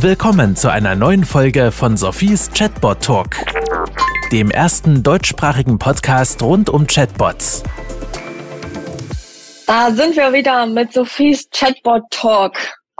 Willkommen zu einer neuen Folge von Sophies Chatbot Talk, dem ersten deutschsprachigen Podcast rund um Chatbots. Da sind wir wieder mit Sophies Chatbot Talk.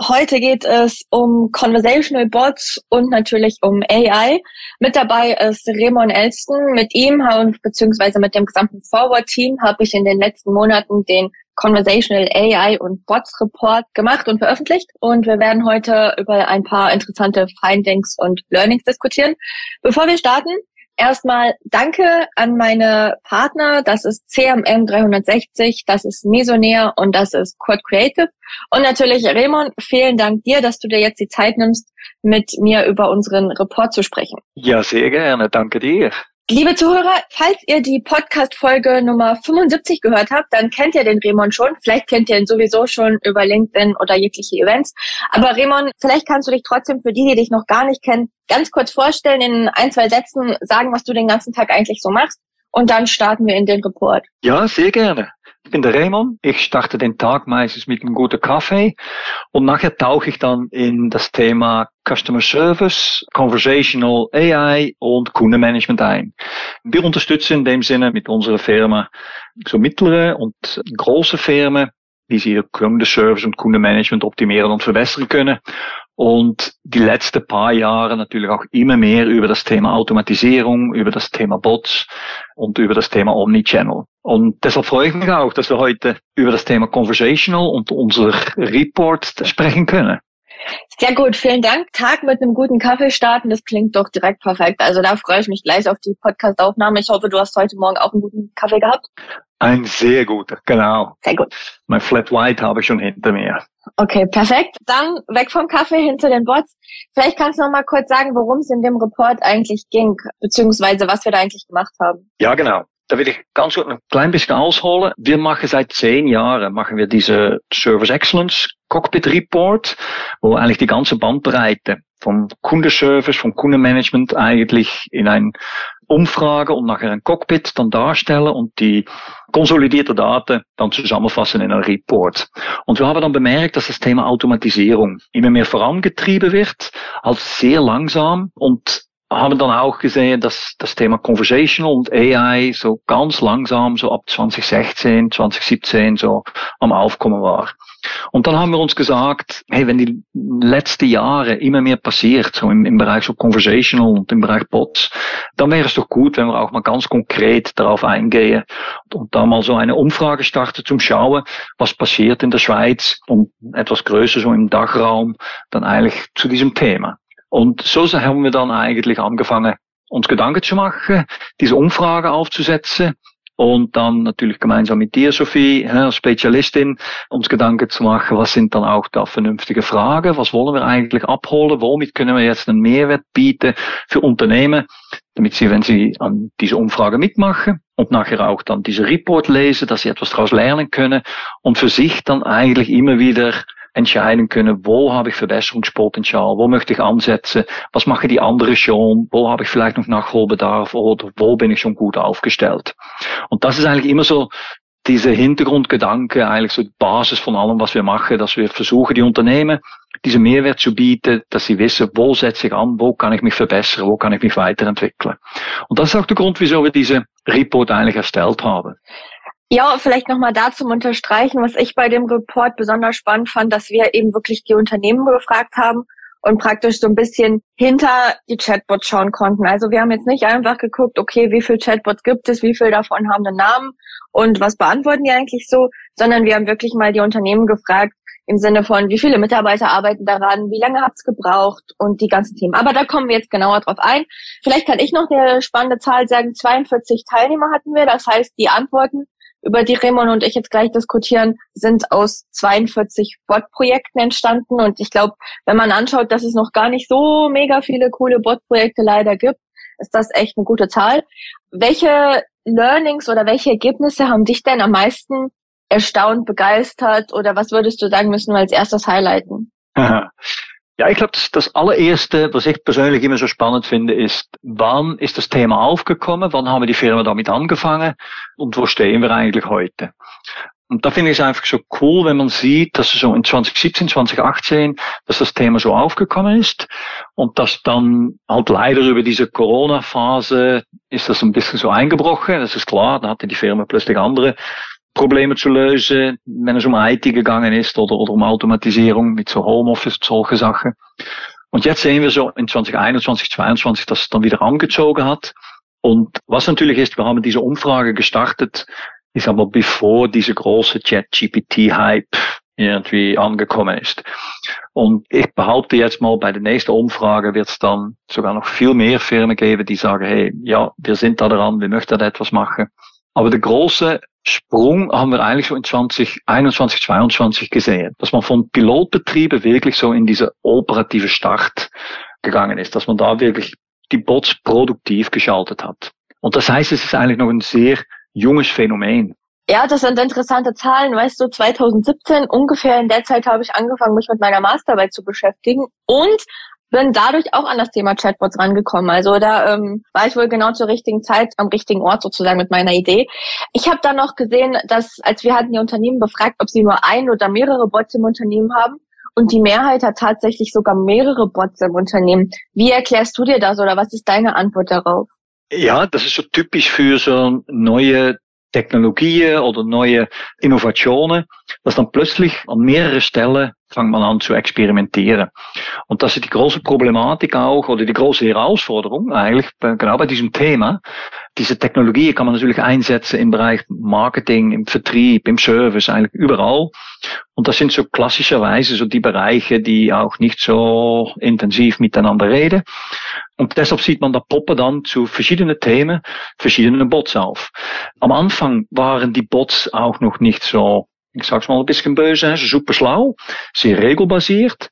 Heute geht es um Conversational Bots und natürlich um AI. Mit dabei ist Raymond Elston. Mit ihm und beziehungsweise mit dem gesamten Forward-Team habe ich in den letzten Monaten den Conversational AI und Bots Report gemacht und veröffentlicht. Und wir werden heute über ein paar interessante Findings und Learnings diskutieren. Bevor wir starten, Erstmal danke an meine Partner. Das ist CMM 360, das ist Mesonair und das ist Quad Creative. Und natürlich Raymond, vielen Dank dir, dass du dir jetzt die Zeit nimmst, mit mir über unseren Report zu sprechen. Ja, sehr gerne. Danke dir. Liebe Zuhörer, falls ihr die Podcast-Folge Nummer 75 gehört habt, dann kennt ihr den Raymond schon. Vielleicht kennt ihr ihn sowieso schon über LinkedIn oder jegliche Events. Aber Raymond, vielleicht kannst du dich trotzdem für die, die dich noch gar nicht kennen, ganz kurz vorstellen, in ein, zwei Sätzen sagen, was du den ganzen Tag eigentlich so machst. Und dann starten wir in den Report. Ja, sehr gerne. Ich bin der Raymond. Ich starte den Tag meistens mit einem guten Kaffee und nachher tauche ich dann in das Thema Customer Service, Conversational AI und Kundenmanagement ein. Wir unterstützen in dem Sinne mit unserer Firma so mittlere und große Firmen, wie sie ihr Kundenservice und Kundenmanagement optimieren und verbessern können und die letzten paar Jahre natürlich auch immer mehr über das Thema Automatisierung, über das Thema Bots und über das Thema Omnichannel. Und deshalb freue ich mich auch, dass wir heute über das Thema Conversational und unser Report sprechen können. Sehr gut, vielen Dank. Tag mit einem guten Kaffee starten, das klingt doch direkt perfekt. Also da freue ich mich gleich auf die Podcast-Aufnahme. Ich hoffe, du hast heute Morgen auch einen guten Kaffee gehabt. Ein sehr guter, genau. Sehr gut. Mein Flat White habe ich schon hinter mir. Okay, perfekt. Dann weg vom Kaffee hin zu den Bots. Vielleicht kannst du noch mal kurz sagen, worum es in dem Report eigentlich ging, beziehungsweise was wir da eigentlich gemacht haben. Ja, genau. Da will ich ganz kurz ein klein bisschen ausholen. Wir machen seit zehn Jahren, machen wir diese Service Excellence Cockpit Report, wo eigentlich die ganze Bandbreite vom Kundenservice, vom Kundenmanagement eigentlich in ein Umfrage und nachher ein Cockpit dann darstellen und die konsolidierte Daten dann zusammenfassen in einem Report. Und wir haben dann bemerkt, dass das Thema Automatisierung immer mehr vorangetrieben wird, als sehr langsam und haben dann auch gesehen, dass das Thema Conversational und AI so ganz langsam, so ab 2016, 2017 so am Aufkommen war. Und dann haben wir uns gesagt, hey, wenn die letzten Jahre immer mehr passiert, so im, im Bereich so Conversational und im Bereich Bots, dann wäre es doch gut, wenn wir auch mal ganz konkret darauf eingehen und da mal so eine Umfrage starten zum Schauen, was passiert in der Schweiz und etwas größer so im Dachraum dann eigentlich zu diesem Thema. Und so haben wir dann eigentlich angefangen, uns Gedanken zu machen, diese Umfrage aufzusetzen und dann natürlich gemeinsam mit dir, Sophie, als Spezialistin, uns Gedanken zu machen, was sind dann auch da vernünftige Fragen, was wollen wir eigentlich abholen, womit können wir jetzt einen Mehrwert bieten für Unternehmen, damit sie, wenn sie an dieser Umfrage mitmachen und nachher auch dann diese Report lesen, dass sie etwas daraus lernen können und für sich dann eigentlich immer wieder entscheiden können, wo habe ich Verbesserungspotenzial, wo möchte ich ansetzen, was mache die anderen schon, wo habe ich vielleicht noch Nachholbedarf oder wo bin ich schon gut aufgestellt. Und das ist eigentlich immer so dieser Hintergrundgedanke, eigentlich so die Basis von allem, was wir machen, dass wir versuchen, die Unternehmen diesen Mehrwert zu bieten, dass sie wissen, wo setze ich an, wo kann ich mich verbessern, wo kann ich mich weiterentwickeln. Und das ist auch der Grund, wieso wir diese Report eigentlich erstellt haben. Ja, vielleicht nochmal dazu unterstreichen, was ich bei dem Report besonders spannend fand, dass wir eben wirklich die Unternehmen befragt haben und praktisch so ein bisschen hinter die Chatbots schauen konnten. Also wir haben jetzt nicht einfach geguckt, okay, wie viele Chatbots gibt es, wie viele davon haben einen Namen und was beantworten die eigentlich so, sondern wir haben wirklich mal die Unternehmen gefragt im Sinne von, wie viele Mitarbeiter arbeiten daran, wie lange hat's gebraucht und die ganzen Themen. Aber da kommen wir jetzt genauer drauf ein. Vielleicht kann ich noch eine spannende Zahl sagen. 42 Teilnehmer hatten wir. Das heißt, die Antworten über die Raymond und ich jetzt gleich diskutieren, sind aus 42 Bot-Projekten entstanden. Und ich glaube, wenn man anschaut, dass es noch gar nicht so mega viele coole Bot-Projekte leider gibt, ist das echt eine gute Zahl. Welche Learnings oder welche Ergebnisse haben dich denn am meisten erstaunt, begeistert oder was würdest du sagen, müssen wir als erstes highlighten? Ja, ich glaube, das, das allererste, was ich persönlich immer so spannend finde, ist, wann ist das Thema aufgekommen, wann haben wir die Firma damit angefangen und wo stehen wir eigentlich heute? Und da finde ich es einfach so cool, wenn man sieht, dass so in 2017, 2018, dass das Thema so aufgekommen ist und dass dann halt leider über diese Corona-Phase ist das ein bisschen so eingebrochen. Das ist klar, da hatte die Firma plötzlich andere Probleme zu lösen, wenn es um IT gegangen ist oder, oder um Automatisierung mit so Homeoffice, solche Sachen. Und jetzt sehen wir so in 2021, 2022, dass es dann wieder angezogen hat. Und was natürlich ist, wir haben diese Umfrage gestartet, ist aber bevor diese große Chat-GPT-Hype irgendwie angekommen ist. Und ich behaupte jetzt mal, bei der nächsten Umfrage wird es dann sogar noch viel mehr Firmen geben, die sagen, hey, ja, wir sind da dran, wir möchten da etwas machen. Aber der große Sprung haben wir eigentlich so in 2021, 2022 gesehen, dass man von Pilotbetriebe wirklich so in diese operative Start gegangen ist, dass man da wirklich die Bots produktiv geschaltet hat. Und das heißt, es ist eigentlich noch ein sehr junges Phänomen. Ja, das sind interessante Zahlen. Weißt du, 2017 ungefähr in der Zeit habe ich angefangen, mich mit meiner Masterarbeit zu beschäftigen und bin dadurch auch an das Thema Chatbots rangekommen. Also da ähm, war ich wohl genau zur richtigen Zeit am richtigen Ort sozusagen mit meiner Idee. Ich habe dann noch gesehen, dass als wir hatten die Unternehmen befragt, ob sie nur ein oder mehrere Bots im Unternehmen haben, und die Mehrheit hat tatsächlich sogar mehrere Bots im Unternehmen. Wie erklärst du dir das oder was ist deine Antwort darauf? Ja, das ist so typisch für so neue Technologien oder neue Innovationen, dass dann plötzlich an mehreren Stellen fängt man an zu experimentieren. Und das ist die große Problematik auch oder die große Herausforderung eigentlich genau bei diesem Thema. Diese Technologie kann man natürlich einsetzen im Bereich Marketing, im Vertrieb, im Service, eigentlich überall. Und das sind so klassischerweise so die Bereiche, die auch nicht so intensiv miteinander reden. Und deshalb sieht man da poppen dann zu verschiedenen Themen verschiedene Bots auf. Am Anfang waren die Bots auch noch nicht so ich sag's mal ein bisschen böse, super schlau, sehr regelbasiert.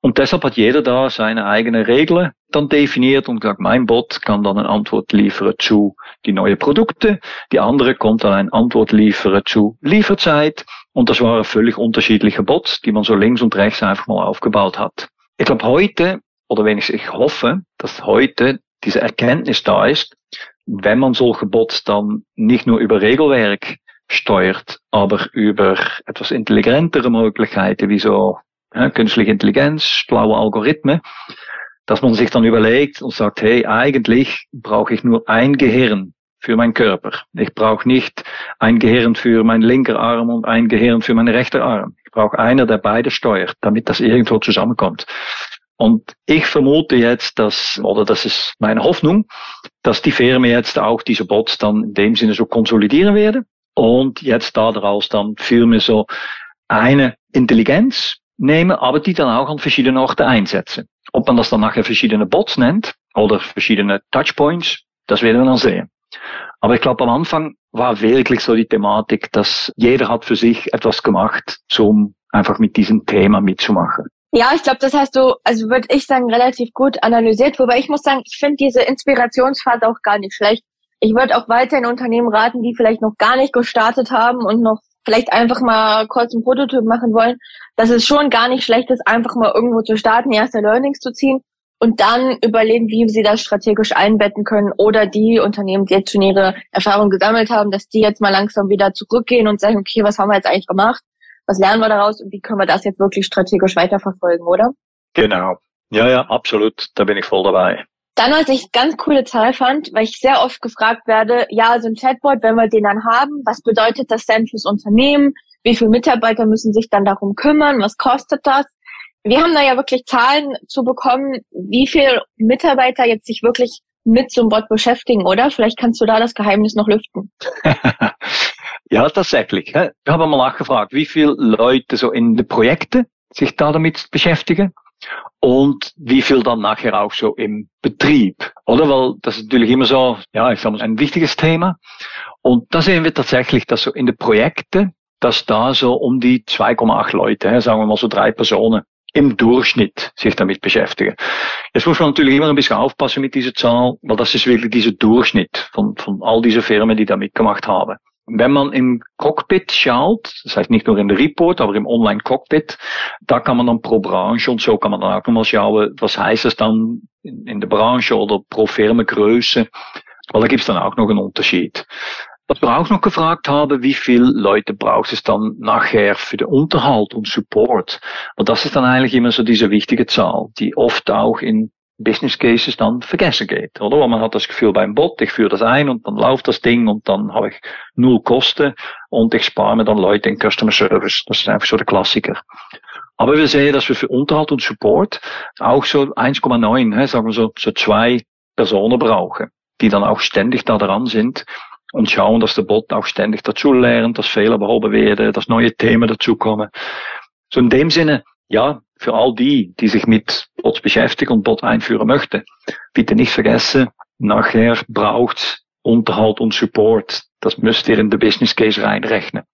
Und deshalb hat jeder da seine eigene Regeln dann definiert und gesagt, mein Bot kann dann eine Antwort liefern zu die neuen Produkte, die andere kommt dann eine Antwort liefern zu Lieferzeit. Und das waren völlig unterschiedliche Bots, die man so links und rechts einfach mal aufgebaut hat. Ich glaube heute, oder wenigstens ich hoffe, dass heute diese Erkenntnis da ist, wenn man solche Bots dann nicht nur über Regelwerk steuert, aber über etwas intelligentere Möglichkeiten wie so ja, künstliche Intelligenz, blaue Algorithmen, dass man sich dann überlegt und sagt, hey, eigentlich brauche ich nur ein Gehirn für meinen Körper. Ich brauche nicht ein Gehirn für meinen linken Arm und ein Gehirn für meinen rechten Arm. Ich brauche einer, der beide steuert, damit das irgendwo zusammenkommt. Und ich vermute jetzt, dass, oder das ist meine Hoffnung, dass die Firmen jetzt auch diese Bots dann in dem Sinne so konsolidieren werden und jetzt daraus dann Firmen so eine Intelligenz nehmen, aber die dann auch an verschiedenen Orten einsetzen. Ob man das dann nachher verschiedene Bots nennt oder verschiedene Touchpoints, das werden wir dann sehen. Aber ich glaube, am Anfang war wirklich so die Thematik, dass jeder hat für sich etwas gemacht, um einfach mit diesem Thema mitzumachen. Ja, ich glaube, das hast du, also würde ich sagen, relativ gut analysiert. Wobei ich muss sagen, ich finde diese Inspirationsphase auch gar nicht schlecht ich würde auch weiterhin Unternehmen raten, die vielleicht noch gar nicht gestartet haben und noch vielleicht einfach mal kurz einen Prototyp machen wollen, dass es schon gar nicht schlecht ist, einfach mal irgendwo zu starten, erste Learnings zu ziehen und dann überlegen, wie sie das strategisch einbetten können oder die Unternehmen, die jetzt schon ihre Erfahrung gesammelt haben, dass die jetzt mal langsam wieder zurückgehen und sagen, okay, was haben wir jetzt eigentlich gemacht? Was lernen wir daraus und wie können wir das jetzt wirklich strategisch weiterverfolgen, oder? Genau. Ja, ja, absolut. Da bin ich voll dabei. Dann, was ich ganz coole Zahl fand, weil ich sehr oft gefragt werde, ja, so ein Chatbot, wenn wir den dann haben, was bedeutet das denn fürs Unternehmen? Wie viele Mitarbeiter müssen sich dann darum kümmern? Was kostet das? Wir haben da ja wirklich Zahlen zu bekommen, wie viele Mitarbeiter jetzt sich wirklich mit so einem Bot beschäftigen, oder? Vielleicht kannst du da das Geheimnis noch lüften. ja, tatsächlich. Wir haben mal nachgefragt, wie viele Leute so in den Projekten sich da damit beschäftigen und wie viel dann nachher auch so im Betrieb, oder? Weil das ist natürlich immer so, ja, ich sag mal, ein wichtiges Thema. Und da sehen wir tatsächlich, dass so in den Projekten, dass da so um die 2,8 Leute, sagen wir mal so drei Personen, im Durchschnitt sich damit beschäftigen. Jetzt muss man natürlich immer ein bisschen aufpassen mit dieser Zahl, weil das ist wirklich dieser Durchschnitt von, von all diese Firmen, die da mitgemacht haben. Wenn man im Cockpit schaut, das heißt nicht nur in der Report, aber im Online-Cockpit, da kann man dann pro Branche und so kann man dann auch nochmal schauen, was heißt es dann in, in der Branche oder pro Firmengröße, weil da gibt's dann auch noch einen Unterschied. Was wir auch noch gefragt haben, wie viele Leute braucht es dann nachher für den Unterhalt und Support? Und das ist dann eigentlich immer so diese wichtige Zahl, die oft auch in Business Cases dann vergessen geht, oder? Weil man hat das Gefühl beim Bot, ich führe das ein und dann läuft das Ding und dann habe ich null Kosten und ich spare mir dann Leute in Customer Service. Das ist einfach so der Klassiker. Aber wir sehen, dass wir für Unterhalt und Support auch so 1,9, sagen wir so, so zwei Personen brauchen, die dann auch ständig da dran sind und schauen, dass der Bot auch ständig dazu lernt, dass Fehler behoben werden, dass neue Themen dazukommen. So in dem Sinne, ja, für all die, die sich mit Bots beschäftigen und Bot einführen möchten, bitte nicht vergessen, nachher braucht Unterhalt und Support. Das müsst ihr in den Business Case reinrechnen.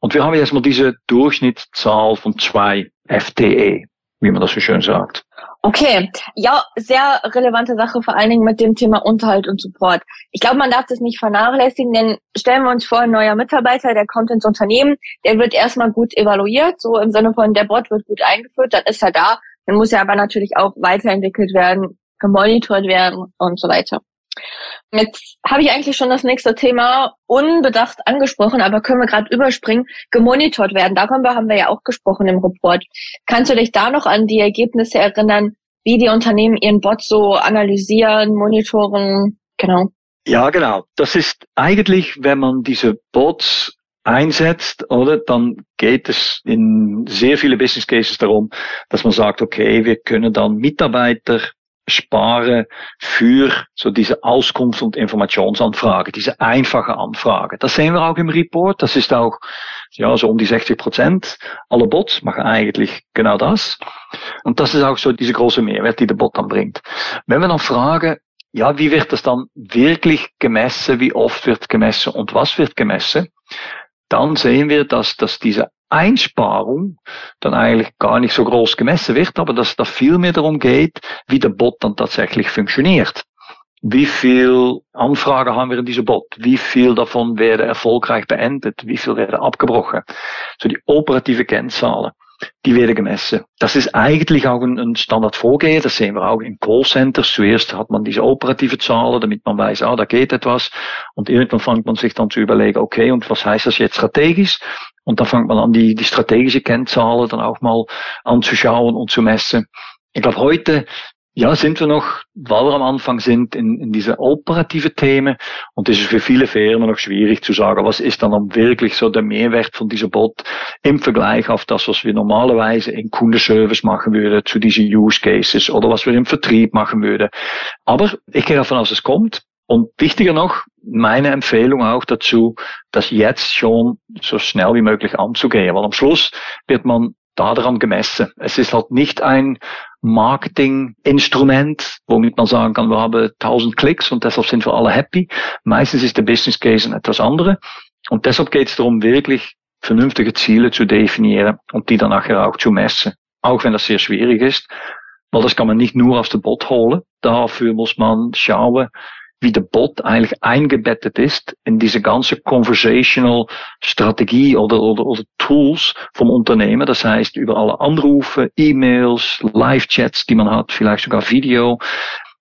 Und wir haben jetzt mal diese Durchschnittszahl von zwei FTE, wie man das so schön sagt. Okay, ja, sehr relevante Sache, vor allen Dingen mit dem Thema Unterhalt und Support. Ich glaube, man darf das nicht vernachlässigen, denn stellen wir uns vor, ein neuer Mitarbeiter, der kommt ins Unternehmen, der wird erstmal gut evaluiert, so im Sinne von, der Bot wird gut eingeführt, dann ist er da, dann muss er aber natürlich auch weiterentwickelt werden, gemonitort werden und so weiter. Jetzt habe ich eigentlich schon das nächste Thema unbedacht angesprochen, aber können wir gerade überspringen, gemonitort werden. Darüber haben wir ja auch gesprochen im Report. Kannst du dich da noch an die Ergebnisse erinnern, wie die Unternehmen ihren Bot so analysieren, monitoren? Genau. Ja, genau. Das ist eigentlich, wenn man diese Bots einsetzt, oder, dann geht es in sehr viele Business Cases darum, dass man sagt, okay, wir können dann Mitarbeiter spare für so diese Auskunft- und Informationsanfrage, diese einfache Anfrage. Das sehen wir auch im Report. Das ist auch, ja, so um die 60 Prozent aller Bots machen eigentlich genau das. Und das ist auch so diese große Mehrwert, die der Bot dann bringt. Wenn wir dann fragen, ja, wie wird das dann wirklich gemessen, wie oft wird gemessen und was wird gemessen, dann sehen wir, dass, dass diese Einsparung dann eigentlich gar nicht so groß gemessen wird, aber dass da viel mehr darum geht, wie der Bot dann tatsächlich funktioniert. Wie viel Anfragen haben wir in diesem Bot? Wie viel davon werden erfolgreich beendet? Wie viel werden abgebrochen? So die operative Kennzahlen die werden gemessen. Das ist eigentlich auch ein, ein Standardvorgehen, das sehen wir auch in Callcenters. Zuerst hat man diese operative Zahlen, damit man weiß, ah, da geht etwas. Und irgendwann fängt man sich dann zu überlegen, okay, und was heißt das jetzt strategisch? Und dann fängt man an, die, die strategische Kennzahlen dann auch mal anzuschauen und zu messen. Ich glaube, heute ja, sind wir noch, weil wir am Anfang sind, in, in diese operative Themen. Und das ist für viele Firmen noch schwierig zu sagen, was ist dann wirklich so der Mehrwert von dieser Bot im Vergleich auf das, was wir normalerweise in Kundenservice machen würden, zu diesen Use Cases oder was wir im Vertrieb machen würden. Aber ich gehe davon aus, es kommt. Und wichtiger noch, meine Empfehlung auch dazu, das jetzt schon so schnell wie möglich anzugehen, weil am Schluss wird man daran gemessen. Es ist halt nicht ein Marketinginstrument, womit man sagen kann, wir haben 1000 Klicks und deshalb sind wir alle happy. Meistens ist der Business Case ein etwas andere. Und deshalb geht es darum, wirklich vernünftige Ziele zu definieren und die dann nachher auch zu messen. Auch wenn das sehr schwierig ist, weil das kann man nicht nur aus dem Bot holen. Dafür muss man schauen, wie der Bot eigentlich eingebettet ist in diese ganze conversational Strategie oder, oder, Tools vom Unternehmen. Das heißt, über alle Anrufe, E-Mails, Live-Chats, die man hat, vielleicht sogar Video.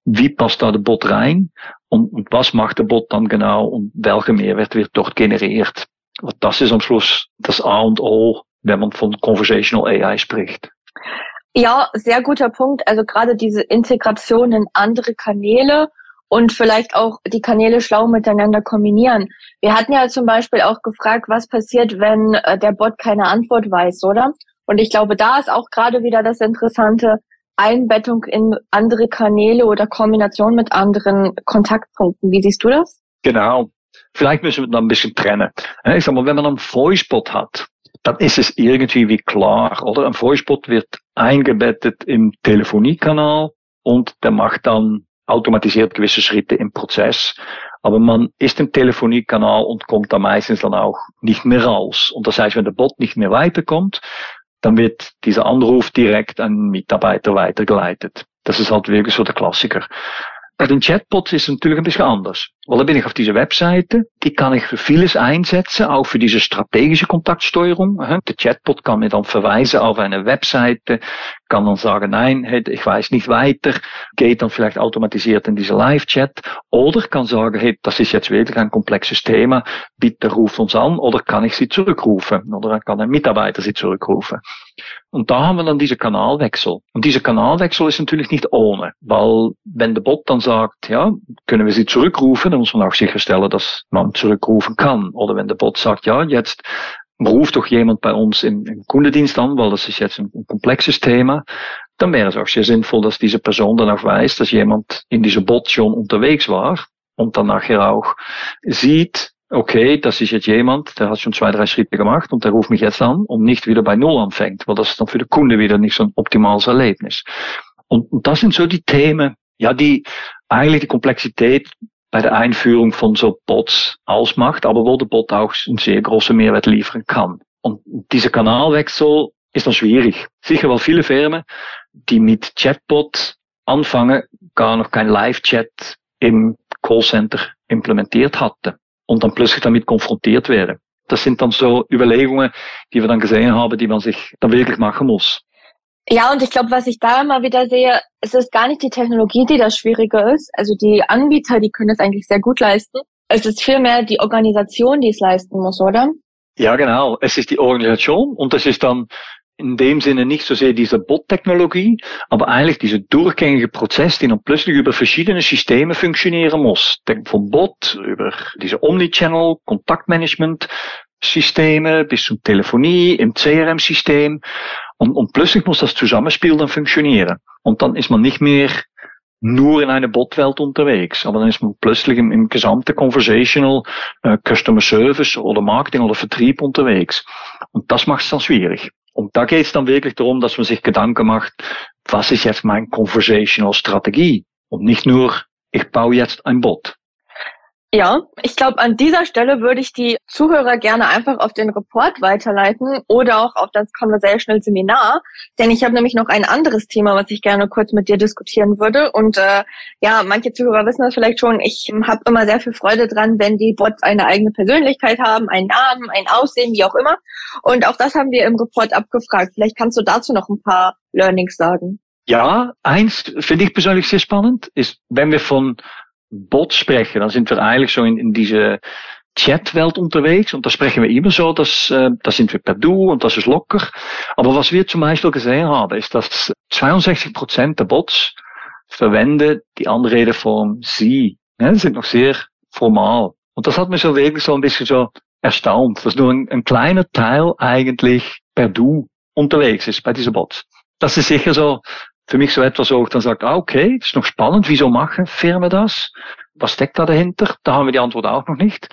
Wie passt da der Bot rein? Und, was macht der Bot dann genau? Und Mehrwert wird dort generiert? Und das ist am Schluss das A und O, wenn man von Conversational AI spricht. Ja, sehr guter Punkt. Also gerade diese Integration in andere Kanäle und vielleicht auch die Kanäle schlau miteinander kombinieren. Wir hatten ja zum Beispiel auch gefragt, was passiert, wenn äh, der Bot keine Antwort weiß, oder? Und ich glaube, da ist auch gerade wieder das Interessante, Einbettung in andere Kanäle oder Kombination mit anderen Kontaktpunkten. Wie siehst du das? Genau. Vielleicht müssen wir da ein bisschen trennen. Ich sag mal, wenn man einen Voicebot hat, dann ist es irgendwie wie klar, oder? Ein Voicebot wird eingebettet im Telefoniekanal und der macht dann automatisiert gewisse Schritte im Prozess. Aber man ist im Telefoniekanal und kommt da meistens dann auch nicht mehr raus. Und das heißt, wenn der Bot nicht mehr weiterkommt, dann wird dieser Anruf direkt an einen Mitarbeiter weitergeleitet. Das ist halt wirklich so der Klassiker. Bei den Chatbots ist es natürlich ein bisschen anders. Dann bin ich auf dieser Webseite, die kann ich für vieles einsetzen, auch für diese strategische Kontaktsteuerung. Der Chatbot kann mir dann verweisen auf eine Webseite, kann dann sagen, nein, ich weiß nicht weiter, geht dann vielleicht automatisiert in diese Live-Chat oder kann sagen, hey, das ist jetzt wirklich ein komplexes Thema, bitte ruft uns an oder kann ich sie zurückrufen oder kann ein Mitarbeiter sie zurückrufen. Und da haben wir dann diese Kanalwechsel. Und dieser Kanalwechsel ist natürlich nicht ohne, weil wenn der Bot dann sagt, ja, können wir sie zurückrufen, muss man auch sicherstellen, dass man zurückrufen kann. Oder wenn der Bot sagt, ja, jetzt ruft doch jemand bei uns im, im Kundendienst an, weil das ist jetzt ein, ein komplexes Thema, dann wäre es auch sehr sinnvoll, dass diese Person dann auch weiß, dass jemand in dieser Bot schon unterwegs war und dann nachher auch sieht, okay, das ist jetzt jemand, der hat schon zwei, drei Schritte gemacht und der ruft mich jetzt an und nicht wieder bei Null anfängt, weil das ist dann für den Kunde wieder nicht so ein optimales Erlebnis. Und, und das sind so die Themen, ja, die eigentlich die Komplexität bei der Einführung von so Bots ausmacht, aber wo der Bot auch einen sehr großen Mehrwert liefern kann. Und dieser Kanalwechsel ist dann schwierig. Sicher, weil viele Firmen, die mit Chatbot anfangen, gar noch kein Live-Chat im Callcenter implementiert hatten und dann plötzlich damit konfrontiert werden. Das sind dann so Überlegungen, die wir dann gesehen haben, die man sich dann wirklich machen muss. Ja, und ich glaube, was ich da immer wieder sehe, es ist gar nicht die Technologie, die das Schwierige ist. Also die Anbieter, die können es eigentlich sehr gut leisten. Es ist vielmehr die Organisation, die es leisten muss, oder? Ja, genau. Es ist die Organisation und es ist dann in dem Sinne nicht so sehr diese Bot-Technologie, aber eigentlich dieser durchgängige Prozess, der dann plötzlich über verschiedene Systeme funktionieren muss. Denk vom Bot über diese Omnichannel, Kontaktmanagement, Systeme bis zum Telefonie, im CRM-System. Und, und plötzlich muss das Zusammenspiel dann funktionieren. Und dann ist man nicht mehr nur in einer Botwelt unterwegs, aber dann ist man plötzlich im, im gesamten Conversational äh, Customer Service oder Marketing oder Vertrieb unterwegs. Und das macht es dann schwierig. Und da geht es dann wirklich darum, dass man sich Gedanken macht, was ist jetzt mein Conversational Strategie? Und nicht nur, ich baue jetzt ein Bot. Ja, ich glaube, an dieser Stelle würde ich die Zuhörer gerne einfach auf den Report weiterleiten oder auch auf das Conversational Seminar, denn ich habe nämlich noch ein anderes Thema, was ich gerne kurz mit dir diskutieren würde. Und äh, ja, manche Zuhörer wissen das vielleicht schon. Ich habe immer sehr viel Freude dran, wenn die Bots eine eigene Persönlichkeit haben, einen Namen, ein Aussehen, wie auch immer. Und auch das haben wir im Report abgefragt. Vielleicht kannst du dazu noch ein paar Learnings sagen. Ja, eins finde ich persönlich sehr spannend, ist, wenn wir von Bots sprechen, dann sind wir eigentlich so in, in diese Chatwelt unterwegs und da sprechen wir immer so, dass äh, da sind wir per Du und das ist locker. Aber was wir zum Beispiel gesehen haben, ist, dass 62 Prozent der Bots verwenden die Anredeform Sie. Ja, sind noch sehr formal. Und das hat mich so wirklich so ein bisschen so erstaunt, dass nur ein, ein kleiner Teil eigentlich per Du unterwegs ist bei diesen Bots. Das ist sicher so für mich so etwas, wo ich dann sage, ah, okay, ist noch spannend, wieso machen Firmen das? Was steckt da dahinter? Da haben wir die Antwort auch noch nicht.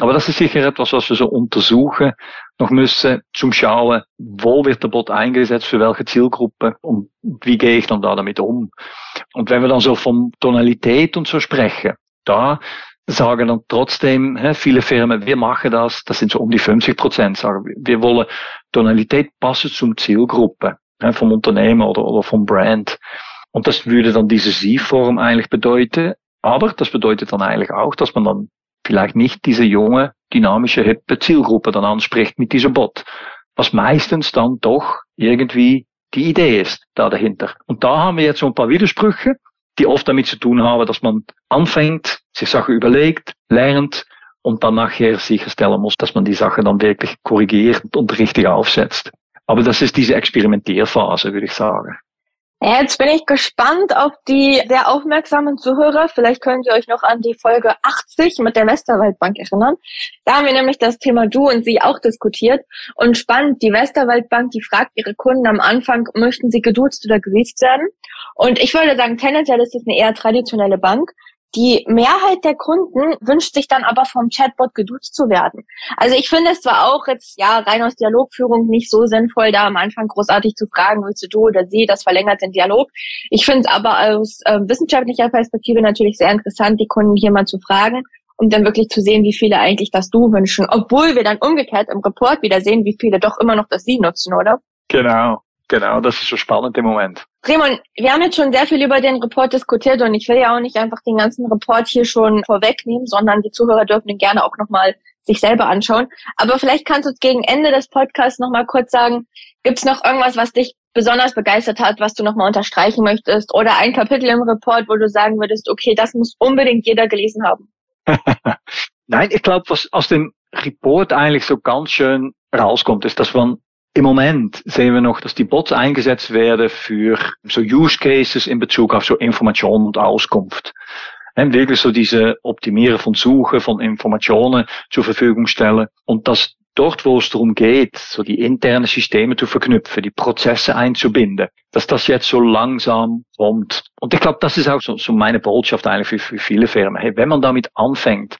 Aber das ist sicher etwas, was wir so untersuchen noch müssen, zum Schauen, wo wird der Bot eingesetzt, für welche Zielgruppe und wie gehe ich dann da damit um. Und wenn wir dann so von Tonalität und so sprechen, da sagen dann trotzdem viele Firmen, wir machen das, das sind so um die 50 Prozent, sagen wir, wir wollen Tonalität passen zum Zielgruppe vom Unternehmen oder, oder vom Brand. Und das würde dann diese Sie-Form eigentlich bedeuten. Aber das bedeutet dann eigentlich auch, dass man dann vielleicht nicht diese junge, dynamische, hippe Zielgruppe dann anspricht mit diesem Bot. Was meistens dann doch irgendwie die Idee ist da dahinter. Und da haben wir jetzt so ein paar Widersprüche, die oft damit zu tun haben, dass man anfängt, sich Sachen überlegt, lernt und dann nachher sicherstellen muss, dass man die Sache dann wirklich korrigiert und richtig aufsetzt. Aber das ist diese Experimentierphase, würde ich sagen. Jetzt bin ich gespannt auf die sehr aufmerksamen Zuhörer. Vielleicht könnt ihr euch noch an die Folge 80 mit der Westerwaldbank erinnern. Da haben wir nämlich das Thema Du und Sie auch diskutiert. Und spannend, die Westerwaldbank, die fragt ihre Kunden am Anfang, möchten sie geduzt oder gesiezt werden? Und ich würde sagen, tendenziell ist es eine eher traditionelle Bank. Die Mehrheit der Kunden wünscht sich dann aber vom Chatbot geduzt zu werden. Also ich finde es zwar auch jetzt ja rein aus Dialogführung nicht so sinnvoll, da am Anfang großartig zu fragen, willst du du oder sie, das verlängert den Dialog. Ich finde es aber aus äh, wissenschaftlicher Perspektive natürlich sehr interessant, die Kunden hier mal zu fragen, um dann wirklich zu sehen, wie viele eigentlich das Du wünschen, obwohl wir dann umgekehrt im Report wieder sehen, wie viele doch immer noch das Sie nutzen, oder? Genau. Genau, das ist so spannend im Moment. Raymond, wir haben jetzt schon sehr viel über den Report diskutiert und ich will ja auch nicht einfach den ganzen Report hier schon vorwegnehmen, sondern die Zuhörer dürfen den gerne auch nochmal sich selber anschauen. Aber vielleicht kannst du gegen Ende des Podcasts nochmal kurz sagen, gibt es noch irgendwas, was dich besonders begeistert hat, was du nochmal unterstreichen möchtest? Oder ein Kapitel im Report, wo du sagen würdest, okay, das muss unbedingt jeder gelesen haben? Nein, ich glaube, was aus dem Report eigentlich so ganz schön rauskommt, ist, dass man im Moment sehen wir noch, dass die Bots eingesetzt werden für so Use Cases in Bezug auf so Information und Auskunft. En wirklich so diese Optimieren von Suche, von Informationen zur Verfügung stellen und dass dort, wo es darum geht, so die internen Systeme zu verknüpfen, die Prozesse einzubinden, dass das jetzt so langsam kommt. Und ich glaube, das ist auch so, so meine Botschaft eigentlich für, für viele Firmen. Hey, wenn man damit anfängt,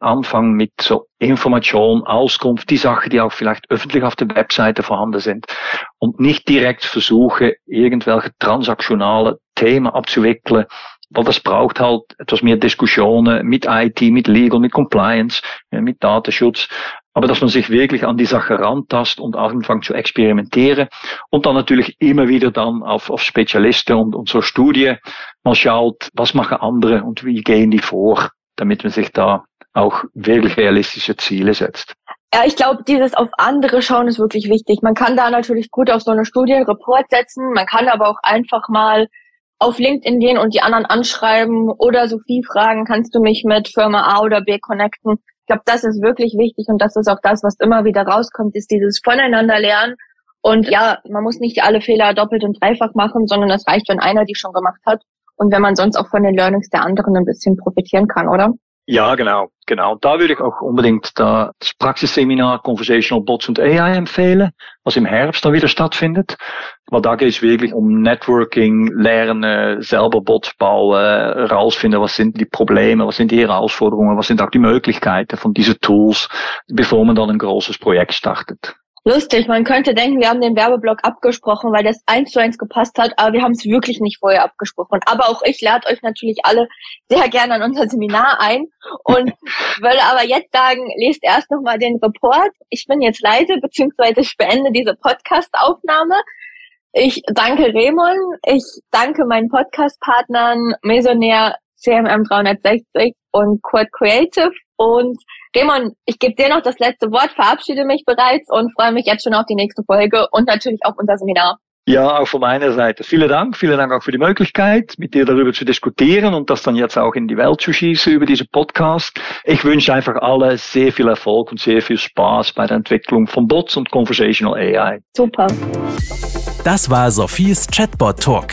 anfangen mit so Information, Auskunft, die Sachen, die auch vielleicht öffentlich auf der Webseite vorhanden sind und nicht direkt versuche, irgendwelche transaktionale Themen abzuwickeln, weil das braucht halt etwas mehr Diskussionen mit IT, mit Legal, mit Compliance, mit Datenschutz. Aber dass man sich wirklich an die Sache rantasst und anfängt zu experimentieren und dann natürlich immer wieder dann auf, auf Spezialisten und, und so Studien mal schaut, was machen andere und wie gehen die vor, damit man sich da auch wirklich realistische Ziele setzt. Ja, ich glaube, dieses auf andere schauen ist wirklich wichtig. Man kann da natürlich gut auf so eine Studie einen Report setzen. Man kann aber auch einfach mal auf LinkedIn gehen und die anderen anschreiben oder Sophie fragen, kannst du mich mit Firma A oder B connecten? Ich glaube, das ist wirklich wichtig und das ist auch das, was immer wieder rauskommt, ist dieses Voneinander lernen. Und ja, man muss nicht alle Fehler doppelt und dreifach machen, sondern es reicht, wenn einer die schon gemacht hat und wenn man sonst auch von den Learnings der anderen ein bisschen profitieren kann, oder? Ja, genau, genau. Da würde ich auch unbedingt das Praxisseminar Conversational Bots und AI empfehlen, was im Herbst dann wieder stattfindet. Weil da geht es wirklich um Networking, Lernen, selber Bots bauen, herausfinden, was sind die Probleme, was sind die Herausforderungen, was sind auch die Möglichkeiten von diesen Tools, bevor man dann ein großes Projekt startet. Lustig, man könnte denken, wir haben den Werbeblock abgesprochen, weil das eins zu eins gepasst hat, aber wir haben es wirklich nicht vorher abgesprochen. Aber auch ich lade euch natürlich alle sehr gerne an unser Seminar ein und würde aber jetzt sagen, lest erst nochmal den Report. Ich bin jetzt leise, beziehungsweise ich beende diese Podcast-Aufnahme. Ich danke Raymond, ich danke meinen Podcast-Partnern Mesonair, CMM 360 und Quad Creative und Raymond, ich gebe dir noch das letzte Wort, verabschiede mich bereits und freue mich jetzt schon auf die nächste Folge und natürlich auf unser Seminar. Ja, auch von meiner Seite. Vielen Dank. Vielen Dank auch für die Möglichkeit, mit dir darüber zu diskutieren und das dann jetzt auch in die Welt zu schießen über diesen Podcast. Ich wünsche einfach alle sehr viel Erfolg und sehr viel Spaß bei der Entwicklung von Bots und Conversational AI. Super. Das war Sophies Chatbot Talk.